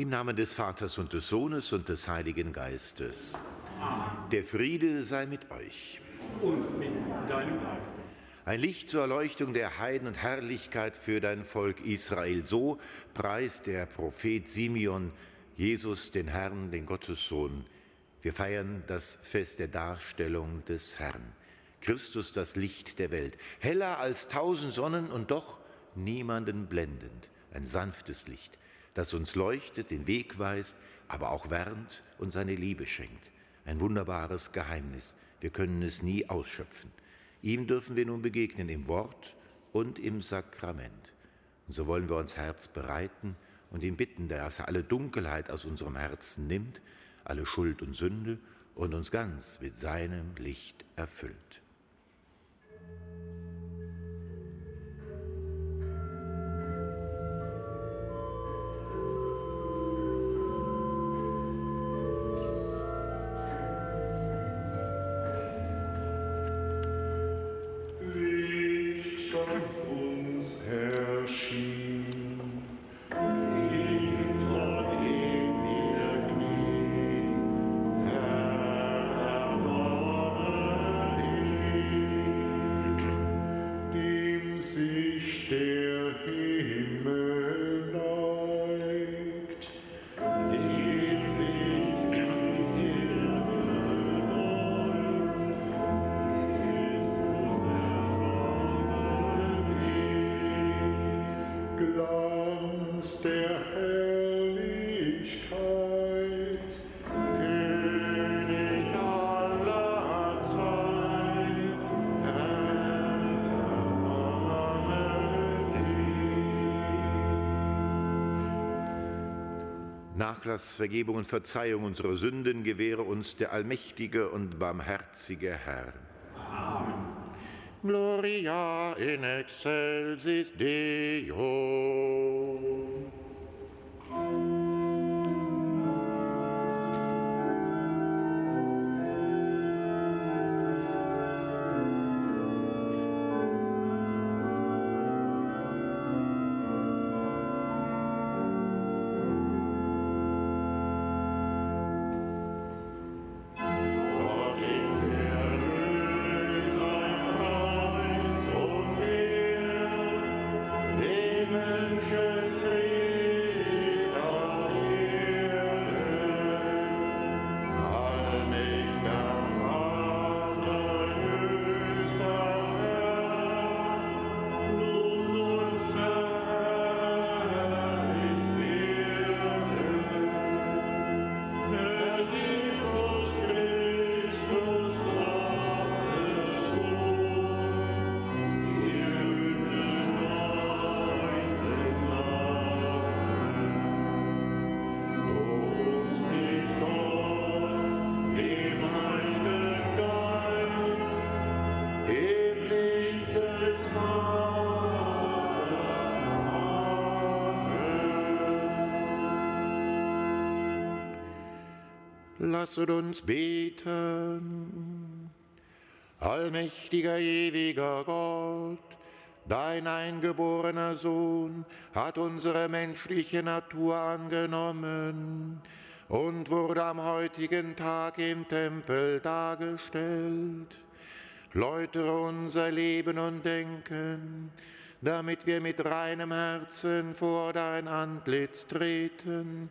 Im Namen des Vaters und des Sohnes und des Heiligen Geistes. Amen. Der Friede sei mit euch. Und mit deinem Geist. Ein Licht zur Erleuchtung der Heiden und Herrlichkeit für dein Volk Israel. So preist der Prophet Simeon Jesus, den Herrn, den Gottessohn. Wir feiern das Fest der Darstellung des Herrn. Christus, das Licht der Welt. Heller als tausend Sonnen und doch niemanden blendend. Ein sanftes Licht das uns leuchtet, den Weg weist, aber auch wärmt und seine Liebe schenkt. Ein wunderbares Geheimnis. Wir können es nie ausschöpfen. Ihm dürfen wir nun begegnen im Wort und im Sakrament. Und so wollen wir uns Herz bereiten und ihn bitten, dass er alle Dunkelheit aus unserem Herzen nimmt, alle Schuld und Sünde und uns ganz mit seinem Licht erfüllt. Nachlass, Vergebung und Verzeihung unserer Sünden gewähre uns der allmächtige und barmherzige Herr. Gloria in excelsis Deo. Lasset uns beten. Allmächtiger, ewiger Gott, dein eingeborener Sohn hat unsere menschliche Natur angenommen und wurde am heutigen Tag im Tempel dargestellt. Läutere unser Leben und Denken, damit wir mit reinem Herzen vor dein Antlitz treten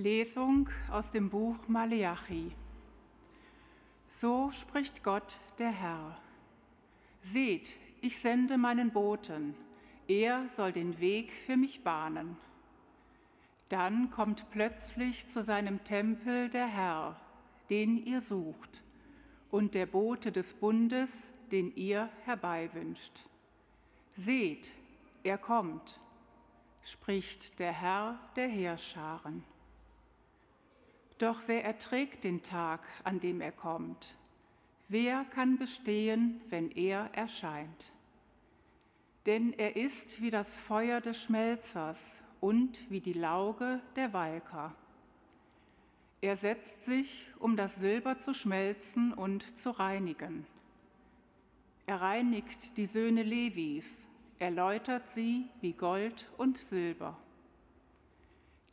Lesung aus dem Buch Maleachi. So spricht Gott der Herr. Seht, ich sende meinen Boten, er soll den Weg für mich bahnen. Dann kommt plötzlich zu seinem Tempel der Herr, den ihr sucht, und der Bote des Bundes, den ihr herbeiwünscht. Seht, er kommt. spricht der Herr der Heerscharen. Doch wer erträgt den Tag, an dem er kommt? Wer kann bestehen, wenn er erscheint? Denn er ist wie das Feuer des Schmelzers und wie die Lauge der Walker. Er setzt sich, um das Silber zu schmelzen und zu reinigen. Er reinigt die Söhne Levis, er läutert sie wie Gold und Silber.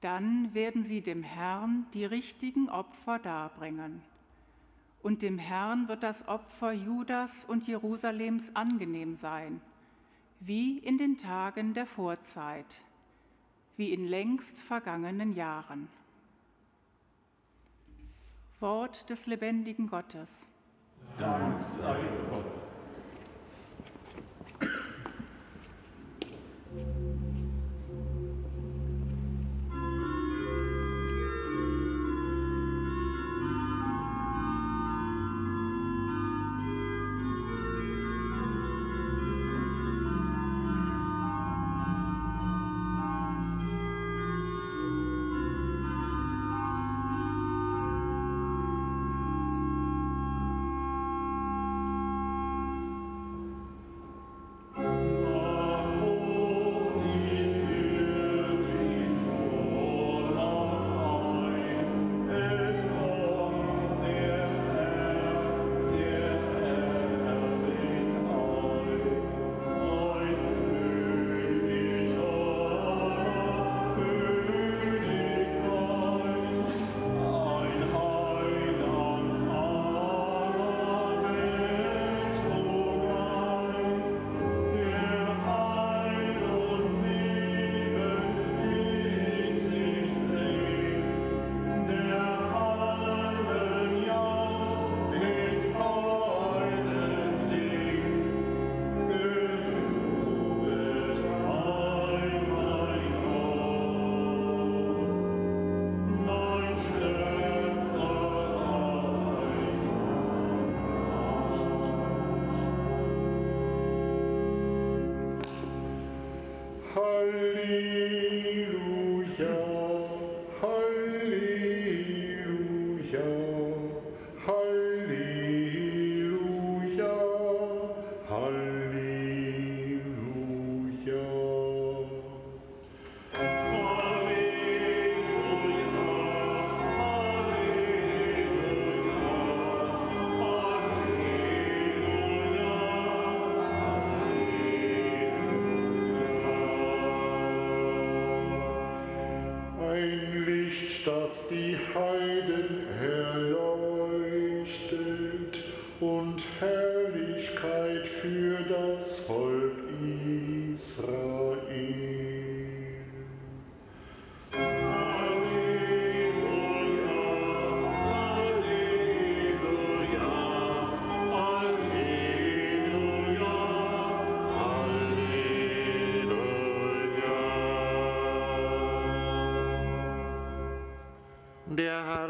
Dann werden sie dem Herrn die richtigen Opfer darbringen. Und dem Herrn wird das Opfer Judas und Jerusalems angenehm sein, wie in den Tagen der Vorzeit, wie in längst vergangenen Jahren. Wort des lebendigen Gottes. Dank sei Gott.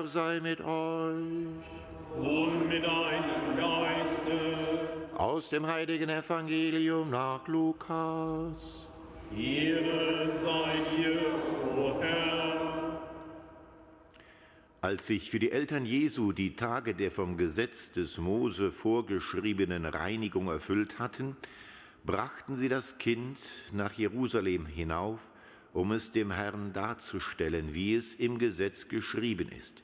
Herr sei mit euch. Und mit deinem Geiste. Aus dem heiligen Evangelium nach Lukas. Ehre sei dir, o Herr. Als sich für die Eltern Jesu die Tage der vom Gesetz des Mose vorgeschriebenen Reinigung erfüllt hatten, brachten sie das Kind nach Jerusalem hinauf um es dem Herrn darzustellen, wie es im Gesetz geschrieben ist.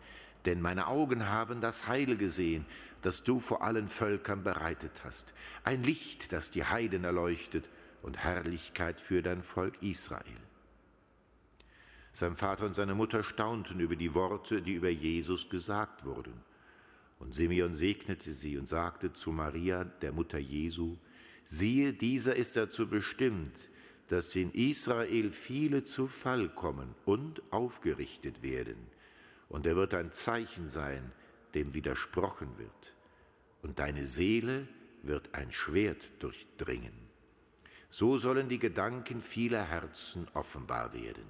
Denn meine Augen haben das Heil gesehen, das du vor allen Völkern bereitet hast. Ein Licht, das die Heiden erleuchtet und Herrlichkeit für dein Volk Israel. Sein Vater und seine Mutter staunten über die Worte, die über Jesus gesagt wurden. Und Simeon segnete sie und sagte zu Maria, der Mutter Jesu, siehe, dieser ist dazu bestimmt, dass in Israel viele zu Fall kommen und aufgerichtet werden. Und er wird ein Zeichen sein, dem widersprochen wird. Und deine Seele wird ein Schwert durchdringen. So sollen die Gedanken vieler Herzen offenbar werden.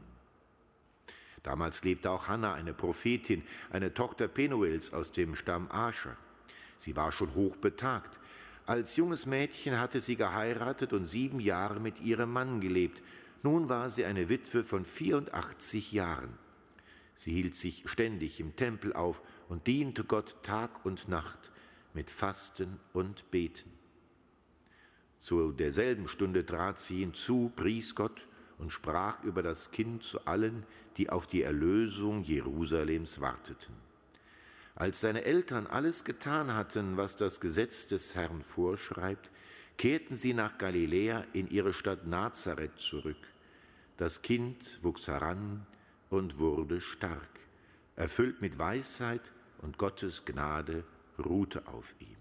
Damals lebte auch Hannah, eine Prophetin, eine Tochter Penuels aus dem Stamm Ascher. Sie war schon hochbetagt, als junges Mädchen hatte sie geheiratet und sieben Jahre mit ihrem Mann gelebt. Nun war sie eine Witwe von 84 Jahren. Sie hielt sich ständig im Tempel auf und diente Gott Tag und Nacht mit Fasten und Beten. Zu derselben Stunde trat sie hinzu, pries Gott und sprach über das Kind zu allen, die auf die Erlösung Jerusalems warteten. Als seine Eltern alles getan hatten, was das Gesetz des Herrn vorschreibt, kehrten sie nach Galiläa in ihre Stadt Nazareth zurück. Das Kind wuchs heran und wurde stark, erfüllt mit Weisheit und Gottes Gnade ruhte auf ihm.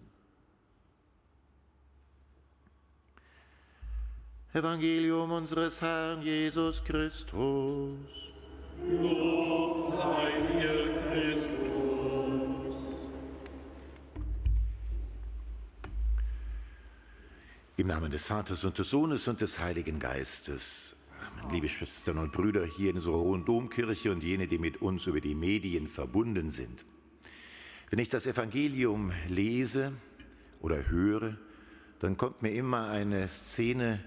Evangelium unseres Herrn Jesus Christus. Lob sei dir, Christus. Im Namen des Vaters und des Sohnes und des Heiligen Geistes. Liebe Schwestern und Brüder hier in unserer Hohen Domkirche und jene, die mit uns über die Medien verbunden sind. Wenn ich das Evangelium lese oder höre, dann kommt mir immer eine Szene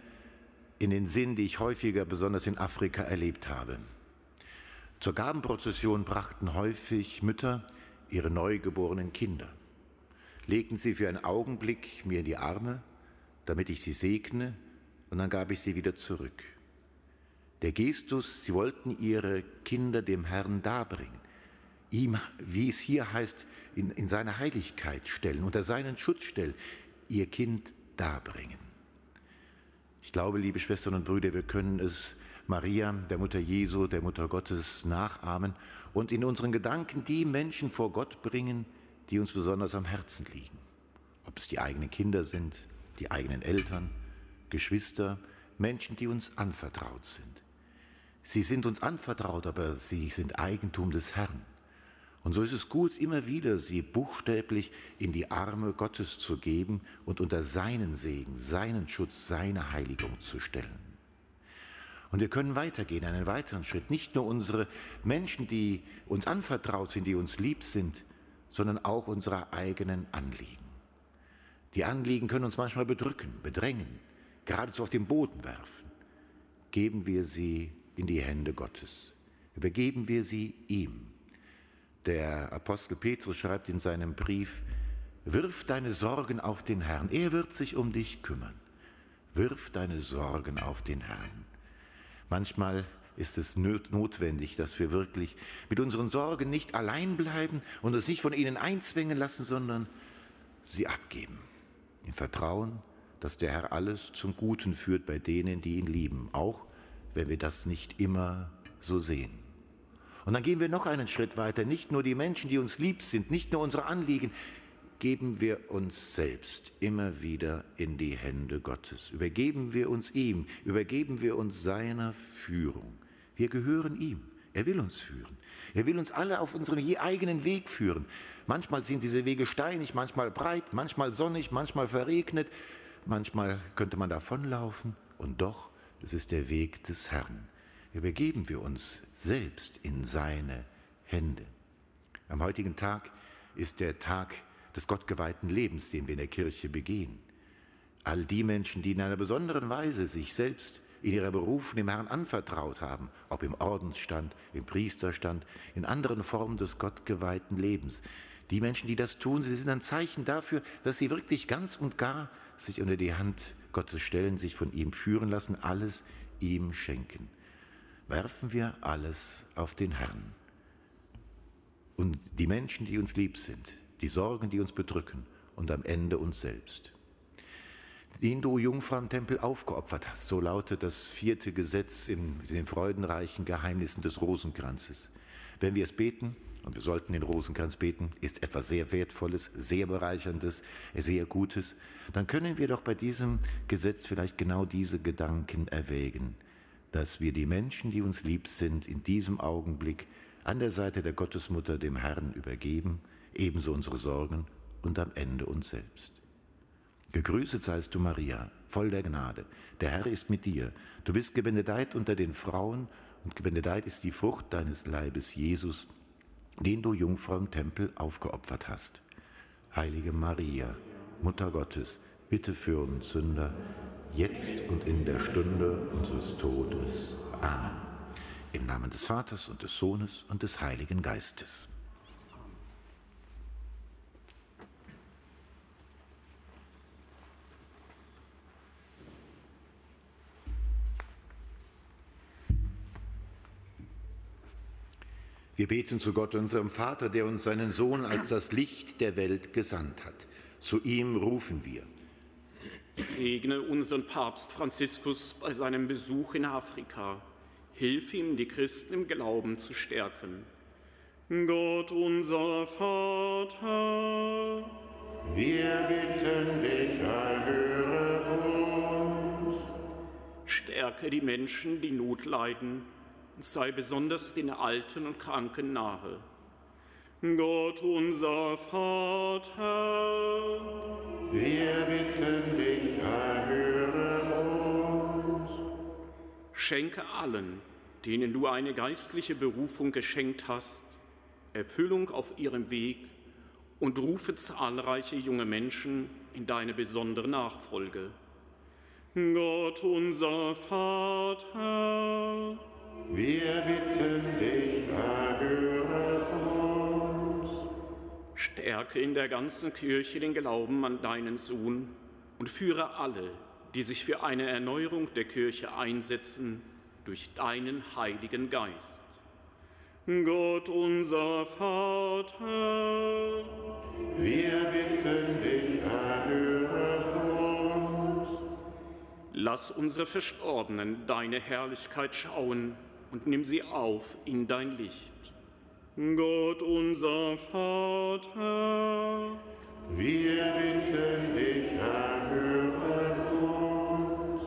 in den Sinn, die ich häufiger besonders in Afrika erlebt habe. Zur Gabenprozession brachten häufig Mütter ihre neugeborenen Kinder, legten sie für einen Augenblick mir in die Arme damit ich sie segne, und dann gab ich sie wieder zurück. Der Gestus, sie wollten ihre Kinder dem Herrn darbringen, ihm, wie es hier heißt, in, in seine Heiligkeit stellen, unter seinen Schutz stellen, ihr Kind darbringen. Ich glaube, liebe Schwestern und Brüder, wir können es Maria, der Mutter Jesu, der Mutter Gottes, nachahmen und in unseren Gedanken die Menschen vor Gott bringen, die uns besonders am Herzen liegen. Ob es die eigenen Kinder sind, die eigenen Eltern, Geschwister, Menschen, die uns anvertraut sind. Sie sind uns anvertraut, aber sie sind Eigentum des Herrn. Und so ist es gut, immer wieder sie buchstäblich in die Arme Gottes zu geben und unter seinen Segen, seinen Schutz, seine Heiligung zu stellen. Und wir können weitergehen, einen weiteren Schritt. Nicht nur unsere Menschen, die uns anvertraut sind, die uns lieb sind, sondern auch unsere eigenen Anliegen. Die Anliegen können uns manchmal bedrücken, bedrängen, geradezu auf den Boden werfen. Geben wir sie in die Hände Gottes. Übergeben wir sie ihm. Der Apostel Petrus schreibt in seinem Brief, Wirf deine Sorgen auf den Herrn, er wird sich um dich kümmern. Wirf deine Sorgen auf den Herrn. Manchmal ist es notwendig, dass wir wirklich mit unseren Sorgen nicht allein bleiben und uns nicht von ihnen einzwängen lassen, sondern sie abgeben im Vertrauen, dass der Herr alles zum Guten führt bei denen, die ihn lieben, auch wenn wir das nicht immer so sehen. Und dann gehen wir noch einen Schritt weiter. Nicht nur die Menschen, die uns lieb sind, nicht nur unsere Anliegen, geben wir uns selbst immer wieder in die Hände Gottes. Übergeben wir uns ihm, übergeben wir uns seiner Führung. Wir gehören ihm. Er will uns führen. Er will uns alle auf unserem je eigenen Weg führen. Manchmal sind diese Wege steinig, manchmal breit, manchmal sonnig, manchmal verregnet, manchmal könnte man davonlaufen. Und doch, es ist der Weg des Herrn. Übergeben wir uns selbst in seine Hände. Am heutigen Tag ist der Tag des gottgeweihten Lebens, den wir in der Kirche begehen. All die Menschen, die in einer besonderen Weise sich selbst in ihrer Berufung dem Herrn anvertraut haben, ob im Ordensstand, im Priesterstand, in anderen Formen des gottgeweihten Lebens. Die Menschen, die das tun, sie sind ein Zeichen dafür, dass sie wirklich ganz und gar sich unter die Hand Gottes stellen, sich von ihm führen lassen, alles ihm schenken. Werfen wir alles auf den Herrn. und die Menschen, die uns lieb sind, die Sorgen, die uns bedrücken und am Ende uns selbst. Den du Jungfrau im Tempel aufgeopfert hast, so lautet das vierte Gesetz in den freudenreichen Geheimnissen des Rosenkranzes. Wenn wir es beten, und wir sollten den Rosenkranz beten, ist etwas sehr Wertvolles, sehr Bereicherndes, sehr Gutes, dann können wir doch bei diesem Gesetz vielleicht genau diese Gedanken erwägen, dass wir die Menschen, die uns lieb sind, in diesem Augenblick an der Seite der Gottesmutter dem Herrn übergeben, ebenso unsere Sorgen und am Ende uns selbst. Gegrüßet seist du, Maria, voll der Gnade. Der Herr ist mit dir. Du bist gebenedeit unter den Frauen und gebenedeit ist die Frucht deines Leibes, Jesus, den du Jungfrau im Tempel aufgeopfert hast. Heilige Maria, Mutter Gottes, bitte für uns Sünder, jetzt und in der Stunde unseres Todes. Amen. Im Namen des Vaters und des Sohnes und des Heiligen Geistes. Wir beten zu Gott, unserem Vater, der uns seinen Sohn als das Licht der Welt gesandt hat. Zu ihm rufen wir. Segne unseren Papst Franziskus bei seinem Besuch in Afrika. Hilf ihm, die Christen im Glauben zu stärken. Gott unser Vater, wir bitten dich, erhöre uns. Stärke die Menschen, die Not leiden und sei besonders den Alten und Kranken nahe. Gott unser Vater, wir bitten dich, erhöre uns. Schenke allen, denen du eine geistliche Berufung geschenkt hast, Erfüllung auf ihrem Weg und rufe zahlreiche junge Menschen in deine besondere Nachfolge. Gott unser Vater, wir bitten dich, erhöre uns. Stärke in der ganzen Kirche den Glauben an deinen Sohn und führe alle, die sich für eine Erneuerung der Kirche einsetzen, durch deinen Heiligen Geist. Gott unser Vater, wir bitten dich, erhöre uns. Lass unsere Verstorbenen deine Herrlichkeit schauen und nimm sie auf in dein Licht. Gott unser Vater, wir bitten dich, erhöre uns.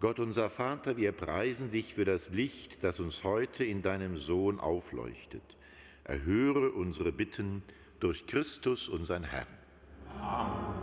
Gott unser Vater, wir preisen dich für das Licht, das uns heute in deinem Sohn aufleuchtet. Erhöre unsere Bitten durch Christus, unseren Herrn. Amen.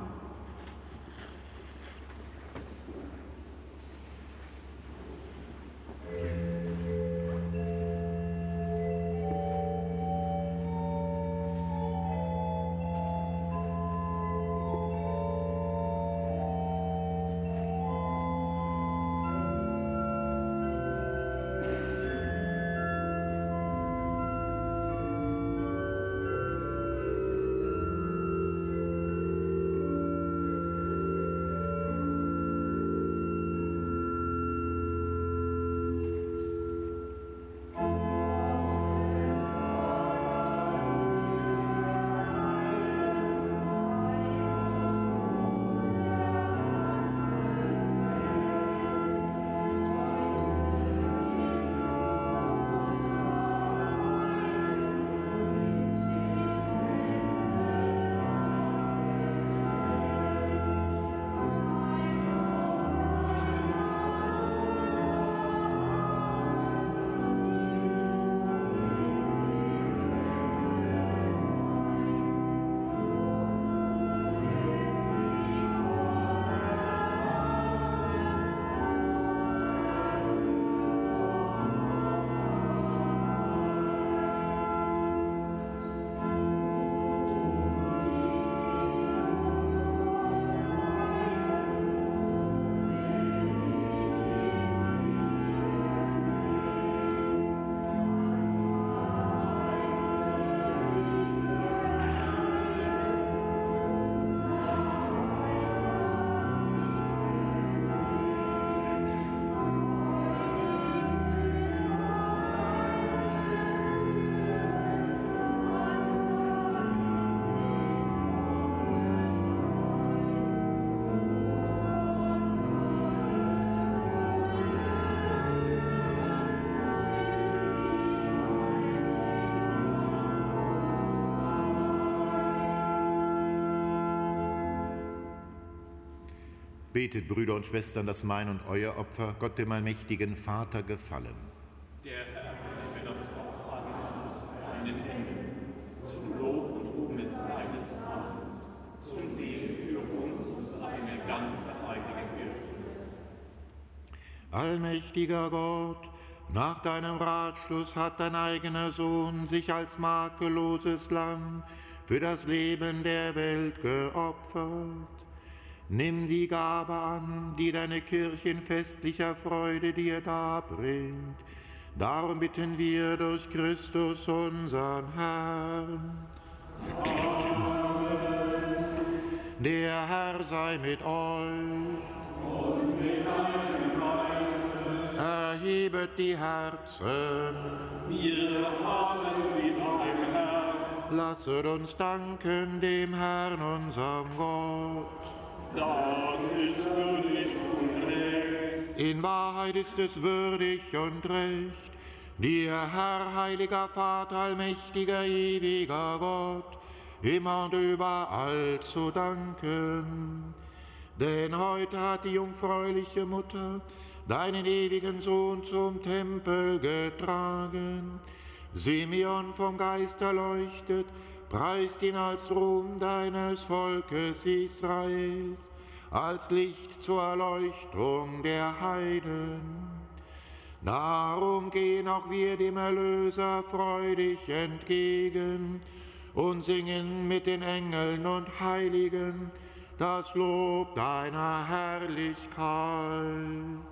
Betet, Brüder und Schwestern, dass mein und euer Opfer Gott dem allmächtigen Vater gefallen. Der Herr nehme das Opfer an aus deinen Händen, zum Lob und Ruhm seines Namens, zum Segen für uns und eine ganze heilige Kirche. Allmächtiger Gott, nach deinem Ratschluss hat dein eigener Sohn sich als makelloses Lamm für das Leben der Welt geopfert. Nimm die Gabe an, die deine Kirche in festlicher Freude dir darbringt. Darum bitten wir durch Christus, unseren Herrn. Der Herr sei mit euch. Erhebet die Herzen. Wir haben sie beim Herrn. Lasset uns danken dem Herrn, unserem Gott. Das ist würdig und recht. In Wahrheit ist es würdig und recht, dir, Herr, heiliger Vater, allmächtiger, ewiger Gott, immer und überall zu danken. Denn heute hat die jungfräuliche Mutter deinen ewigen Sohn zum Tempel getragen. Simeon vom Geist erleuchtet, preist ihn als Ruhm deines Volkes Israels, als Licht zur Erleuchtung der Heiden. Darum gehen auch wir dem Erlöser freudig entgegen und singen mit den Engeln und Heiligen das Lob deiner Herrlichkeit.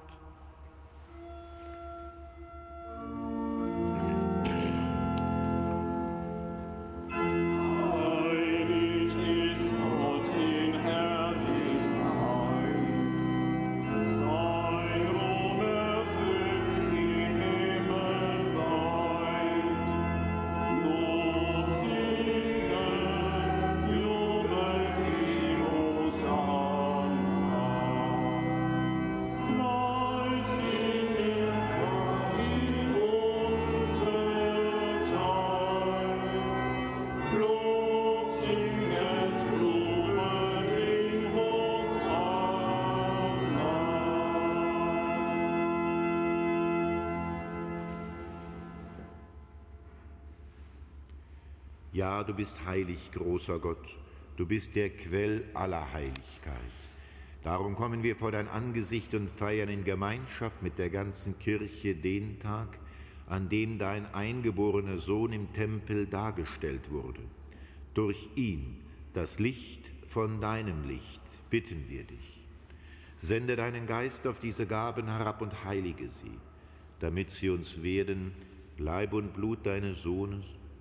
Ja, du bist heilig, großer Gott, du bist der Quell aller Heiligkeit. Darum kommen wir vor dein Angesicht und feiern in Gemeinschaft mit der ganzen Kirche den Tag, an dem dein eingeborener Sohn im Tempel dargestellt wurde. Durch ihn, das Licht von deinem Licht, bitten wir dich. Sende deinen Geist auf diese Gaben herab und heilige sie, damit sie uns werden, Leib und Blut deines Sohnes,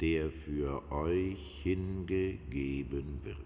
der für euch hingegeben wird.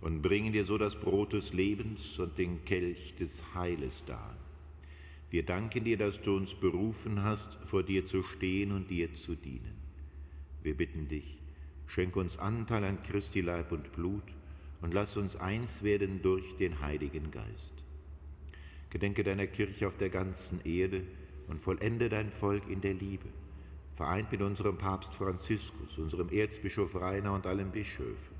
und bringen dir so das Brot des Lebens und den Kelch des Heiles dar. Wir danken dir, dass du uns berufen hast, vor dir zu stehen und dir zu dienen. Wir bitten dich, schenk uns Anteil an Christi Leib und Blut und lass uns eins werden durch den Heiligen Geist. Gedenke deiner Kirche auf der ganzen Erde und vollende dein Volk in der Liebe, vereint mit unserem Papst Franziskus, unserem Erzbischof Rainer und allen Bischöfen,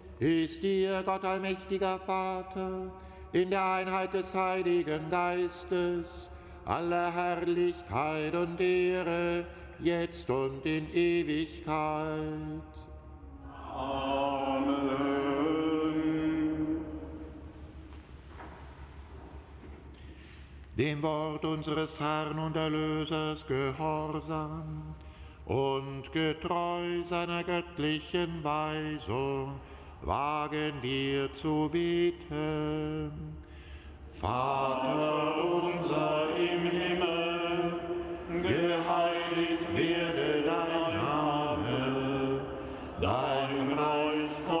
ist dir, Gott allmächtiger Vater, in der Einheit des Heiligen Geistes, alle Herrlichkeit und Ehre, jetzt und in Ewigkeit. Amen. Dem Wort unseres Herrn und Erlösers gehorsam und getreu seiner göttlichen Weisung wagen wir zu beten. Vater unser im Himmel, geheiligt werde dein Name, dein Reich komme,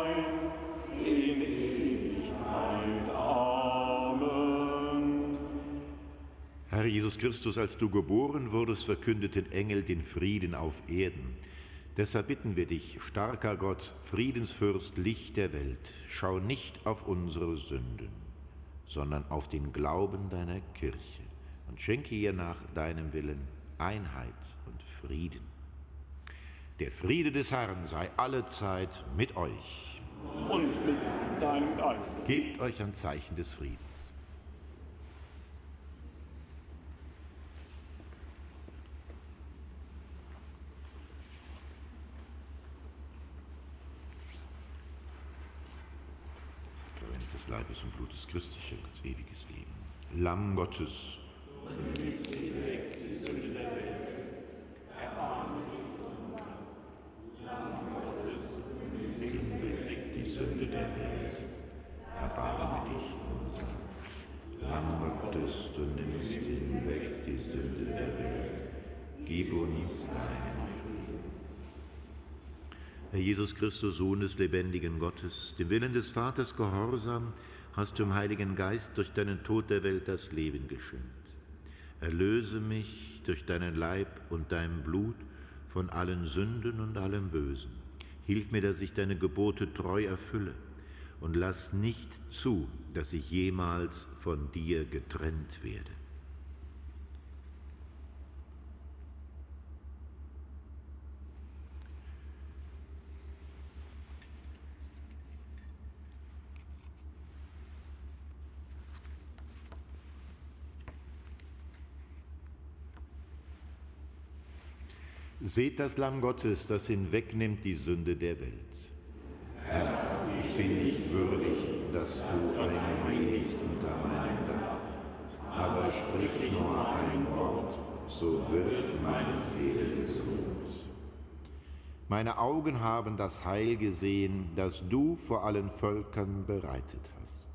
Herr Jesus Christus, als du geboren wurdest, verkündeten Engel den Frieden auf Erden. Deshalb bitten wir dich, starker Gott, Friedensfürst, Licht der Welt, schau nicht auf unsere Sünden, sondern auf den Glauben deiner Kirche und schenke ihr nach deinem Willen Einheit und Frieden. Der Friede des Herrn sei allezeit mit euch. Und mit deinem Geist. Gebt euch ein Zeichen des Friedens. Sakrament des Blutes Christi schenkt ewiges Leben. Lamm Gottes, die Sünde der Welt. Erbarme dich unser. Lamm Gottes, du nimmst hinweg die Sünde der Welt. Gib uns deinen Frieden. Herr Jesus Christus, Sohn des lebendigen Gottes, dem Willen des Vaters gehorsam, hast du im Heiligen Geist durch deinen Tod der Welt das Leben geschenkt. Erlöse mich durch deinen Leib und dein Blut von allen Sünden und allem Bösen. Hilf mir, dass ich deine Gebote treu erfülle und lass nicht zu, dass ich jemals von dir getrennt werde. Seht das Lamm Gottes, das hinwegnimmt die Sünde der Welt. Herr, ich bin nicht würdig, dass du eingehst unter meinem Dach, aber sprich nur ein Wort, so wird meine Seele gesund. Meine Augen haben das Heil gesehen, das du vor allen Völkern bereitet hast.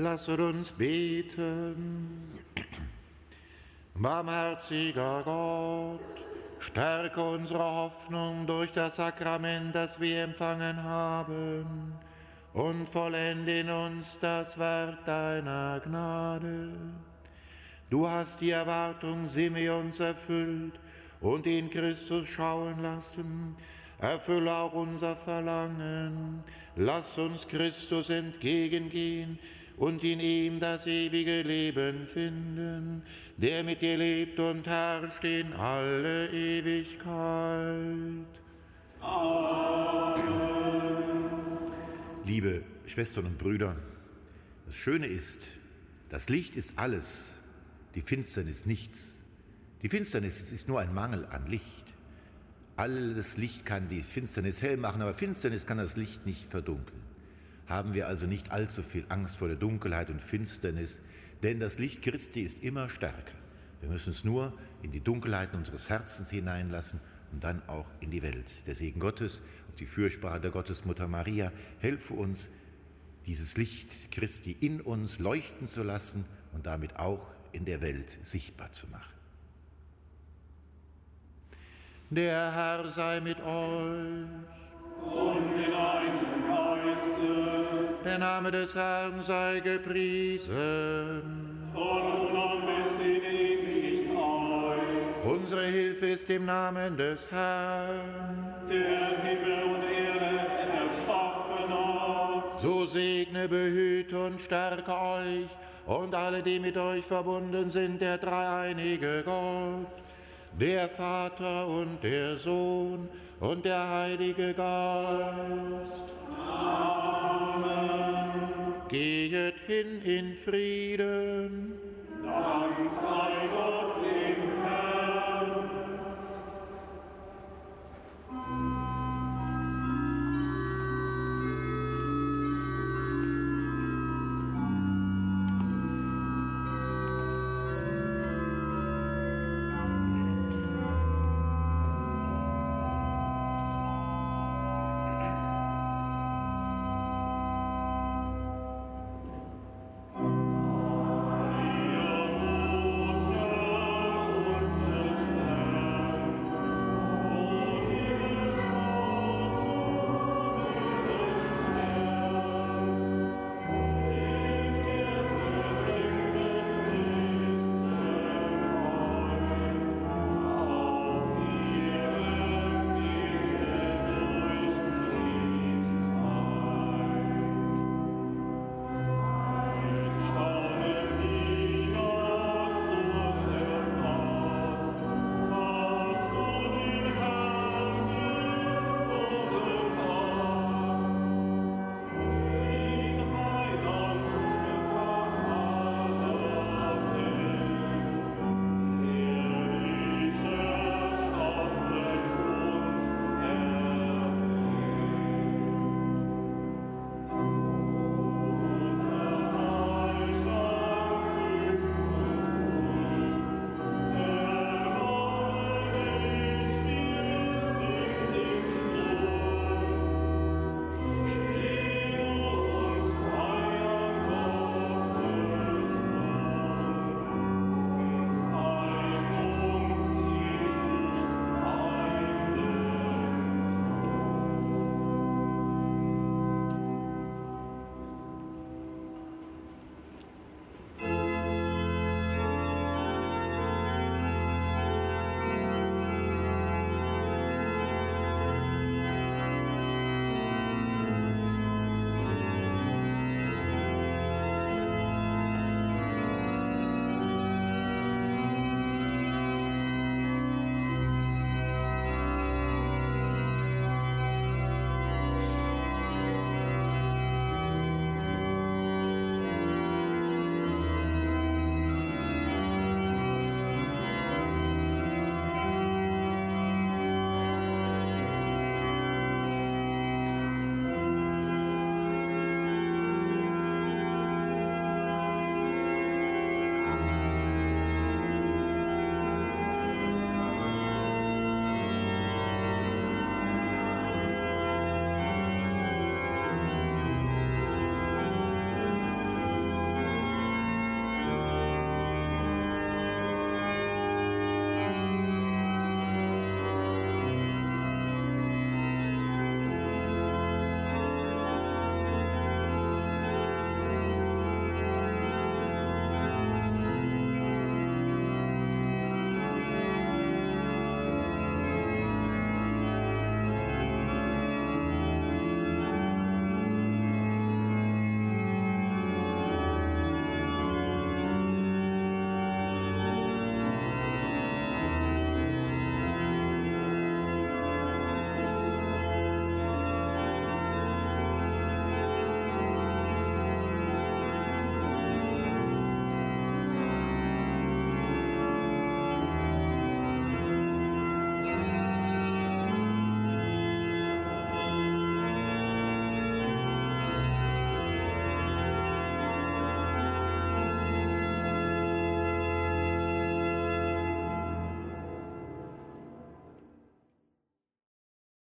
Lasset uns beten. Barmherziger Gott, stärke unsere Hoffnung durch das Sakrament, das wir empfangen haben, und vollende in uns das Werk deiner Gnade. Du hast die Erwartung Simeons erfüllt und in Christus schauen lassen. Erfülle auch unser Verlangen. Lass uns Christus entgegengehen und in ihm das ewige Leben finden, der mit dir lebt und herrscht in alle Ewigkeit. Amen. Liebe Schwestern und Brüder, das Schöne ist, das Licht ist alles, die Finsternis nichts. Die Finsternis ist nur ein Mangel an Licht. Alles Licht kann die Finsternis hell machen, aber Finsternis kann das Licht nicht verdunkeln haben wir also nicht allzu viel Angst vor der Dunkelheit und Finsternis, denn das Licht Christi ist immer stärker. Wir müssen es nur in die Dunkelheiten unseres Herzens hineinlassen und dann auch in die Welt. Der Segen Gottes auf die Fürsprache der Gottesmutter Maria helfe uns, dieses Licht Christi in uns leuchten zu lassen und damit auch in der Welt sichtbar zu machen. Der Herr sei mit euch. Und mit deinem Geiste. Der Name des Herrn sei gepriesen. Von nun an bis in Ewigkeit. Unsere Hilfe ist im Namen des Herrn. Der Himmel und Erde erschaffen hat. So segne, behüte und stärke euch und alle, die mit euch verbunden sind, der dreieinige Gott, der Vater und der Sohn und der Heilige Geist. Gehet hin in Frieden. Dank sei Gott